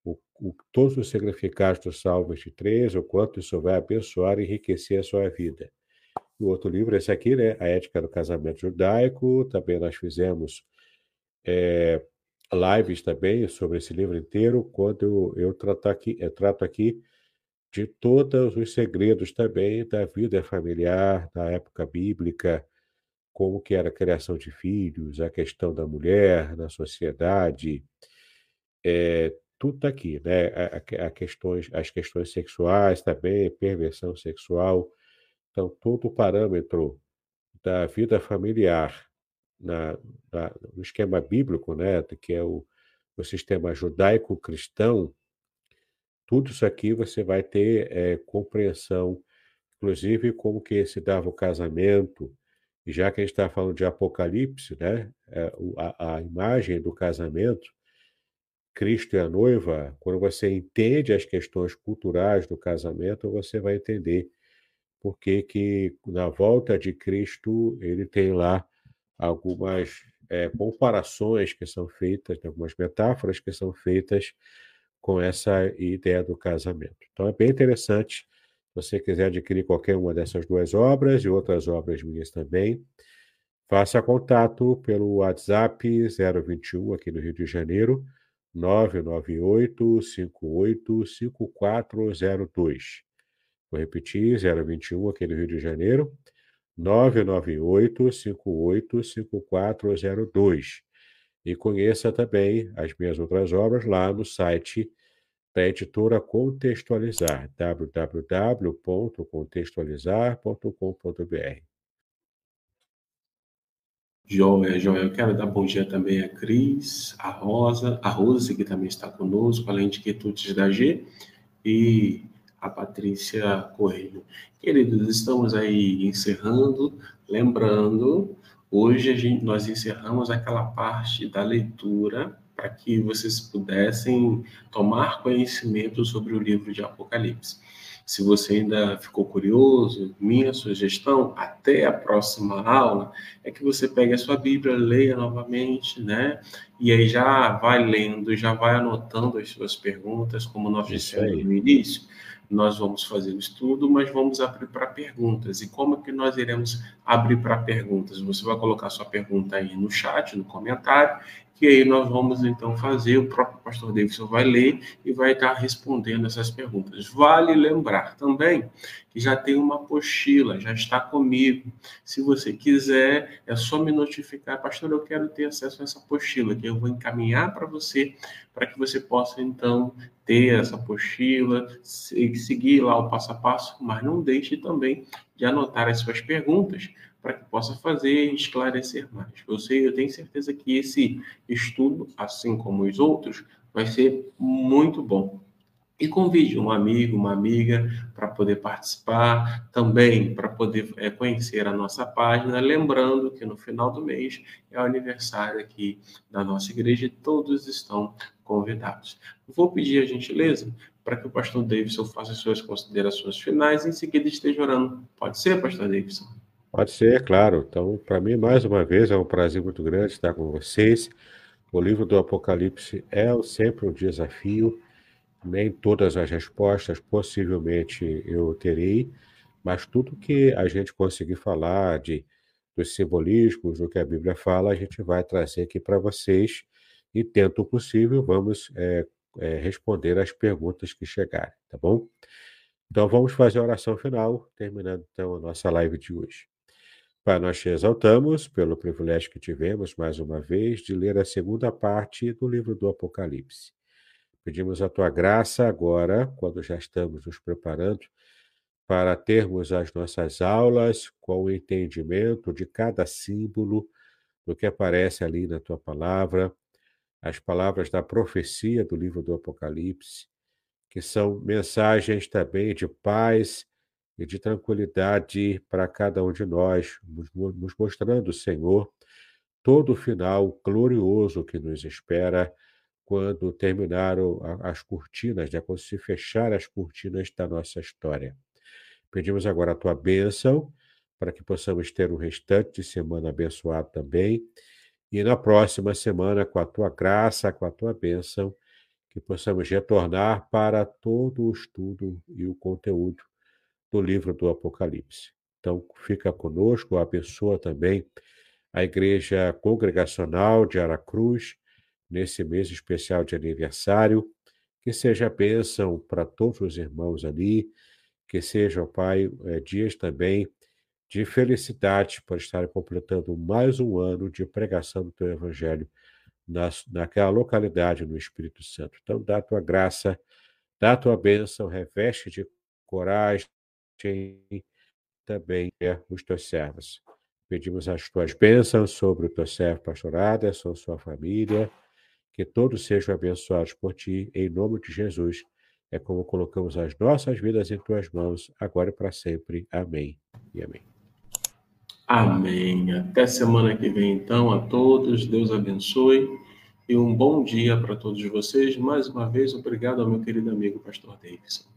o, o, todos os significados do Salmo 23, o quanto isso vai abençoar e enriquecer a sua vida. O outro livro, esse aqui, né? A Ética do Casamento Judaico. Também nós fizemos é, lives também sobre esse livro inteiro, quando eu, eu, aqui, eu trato aqui de todos os segredos também da vida familiar, da época bíblica, como que era a criação de filhos, a questão da mulher na sociedade, é, tudo está aqui, né? A, a, questões, as questões sexuais também, perversão sexual. Então, todo o parâmetro da vida familiar na, na, no esquema bíblico, né, que é o, o sistema judaico-cristão, tudo isso aqui você vai ter é, compreensão, inclusive como que se dava o casamento, e já que a gente está falando de Apocalipse, né, é, a, a imagem do casamento, Cristo e a noiva, quando você entende as questões culturais do casamento, você vai entender por que na volta de Cristo ele tem lá algumas é, comparações que são feitas, algumas metáforas que são feitas com essa ideia do casamento. Então é bem interessante. Se você quiser adquirir qualquer uma dessas duas obras e outras obras minhas também, faça contato pelo WhatsApp 021 aqui no Rio de Janeiro, 998 58 5402. Vou repetir, 021 aqui no Rio de Janeiro, 998 58 5402. E conheça também as minhas outras obras lá no site da editora Contextualizar, www.contextualizar.com.br. Joia, joia. Eu quero dar bom dia também a Cris, a Rosa, a Rose, que também está conosco, além de Quitutes da G, e a Patrícia Coelho. Queridos, estamos aí encerrando, lembrando Hoje gente, nós encerramos aquela parte da leitura para que vocês pudessem tomar conhecimento sobre o livro de Apocalipse. Se você ainda ficou curioso, minha sugestão, até a próxima aula, é que você pegue a sua Bíblia, leia novamente, né? e aí já vai lendo, já vai anotando as suas perguntas, como nós dissemos no início. Nós vamos fazer o estudo, mas vamos abrir para perguntas. E como que nós iremos abrir para perguntas? Você vai colocar sua pergunta aí no chat, no comentário, que aí nós vamos então fazer, o próprio pastor Davidson vai ler e vai estar respondendo essas perguntas. Vale lembrar também que já tem uma apostila, já está comigo. Se você quiser, é só me notificar, pastor, eu quero ter acesso a essa apostila, que eu vou encaminhar para você, para que você possa então ter essa apostila, seguir lá o passo a passo, mas não deixe também de anotar as suas perguntas, para que possa fazer e esclarecer mais. Eu sei, eu tenho certeza que esse estudo, assim como os outros, vai ser muito bom. E convide um amigo, uma amiga para poder participar, também para poder é, conhecer a nossa página. Lembrando que no final do mês é o aniversário aqui da nossa igreja e todos estão convidados. Vou pedir a gentileza para que o pastor Davidson faça suas considerações finais e em seguida esteja orando. Pode ser, pastor Davidson? Pode ser, claro. Então, para mim, mais uma vez, é um prazer muito grande estar com vocês. O livro do Apocalipse é sempre um desafio. Nem todas as respostas, possivelmente, eu terei, mas tudo que a gente conseguir falar de, dos simbolismos, do que a Bíblia fala, a gente vai trazer aqui para vocês e, tento o possível, vamos é, é, responder as perguntas que chegarem, tá bom? Então, vamos fazer a oração final, terminando então a nossa live de hoje. Pai, nós te exaltamos pelo privilégio que tivemos, mais uma vez, de ler a segunda parte do livro do Apocalipse. Pedimos a tua graça agora, quando já estamos nos preparando para termos as nossas aulas com o entendimento de cada símbolo do que aparece ali na tua palavra, as palavras da profecia do livro do Apocalipse, que são mensagens também de paz e de tranquilidade para cada um de nós, nos mostrando, Senhor, todo o final glorioso que nos espera quando terminaram as cortinas, né? quando se fechar as cortinas da nossa história. Pedimos agora a tua bênção para que possamos ter o restante de semana abençoado também. E na próxima semana, com a tua graça, com a tua bênção, que possamos retornar para todo o estudo e o conteúdo do livro do Apocalipse. Então, fica conosco, abençoa também a Igreja Congregacional de Aracruz, nesse mês especial de aniversário. Que seja bênção para todos os irmãos ali, que seja, Pai, é, dias também de felicidade por estar completando mais um ano de pregação do Teu Evangelho na, naquela localidade no Espírito Santo. Então, dá a Tua graça, dá a Tua bênção, reveste de coragem, também é os teus servos. Pedimos as tuas bênçãos sobre o teu servo pastorada, sobre sua família, que todos sejam abençoados por ti, em nome de Jesus. É como colocamos as nossas vidas em tuas mãos, agora e para sempre. Amém e amém. Amém. Até semana que vem, então, a todos. Deus abençoe e um bom dia para todos vocês. Mais uma vez, obrigado ao meu querido amigo Pastor Davidson.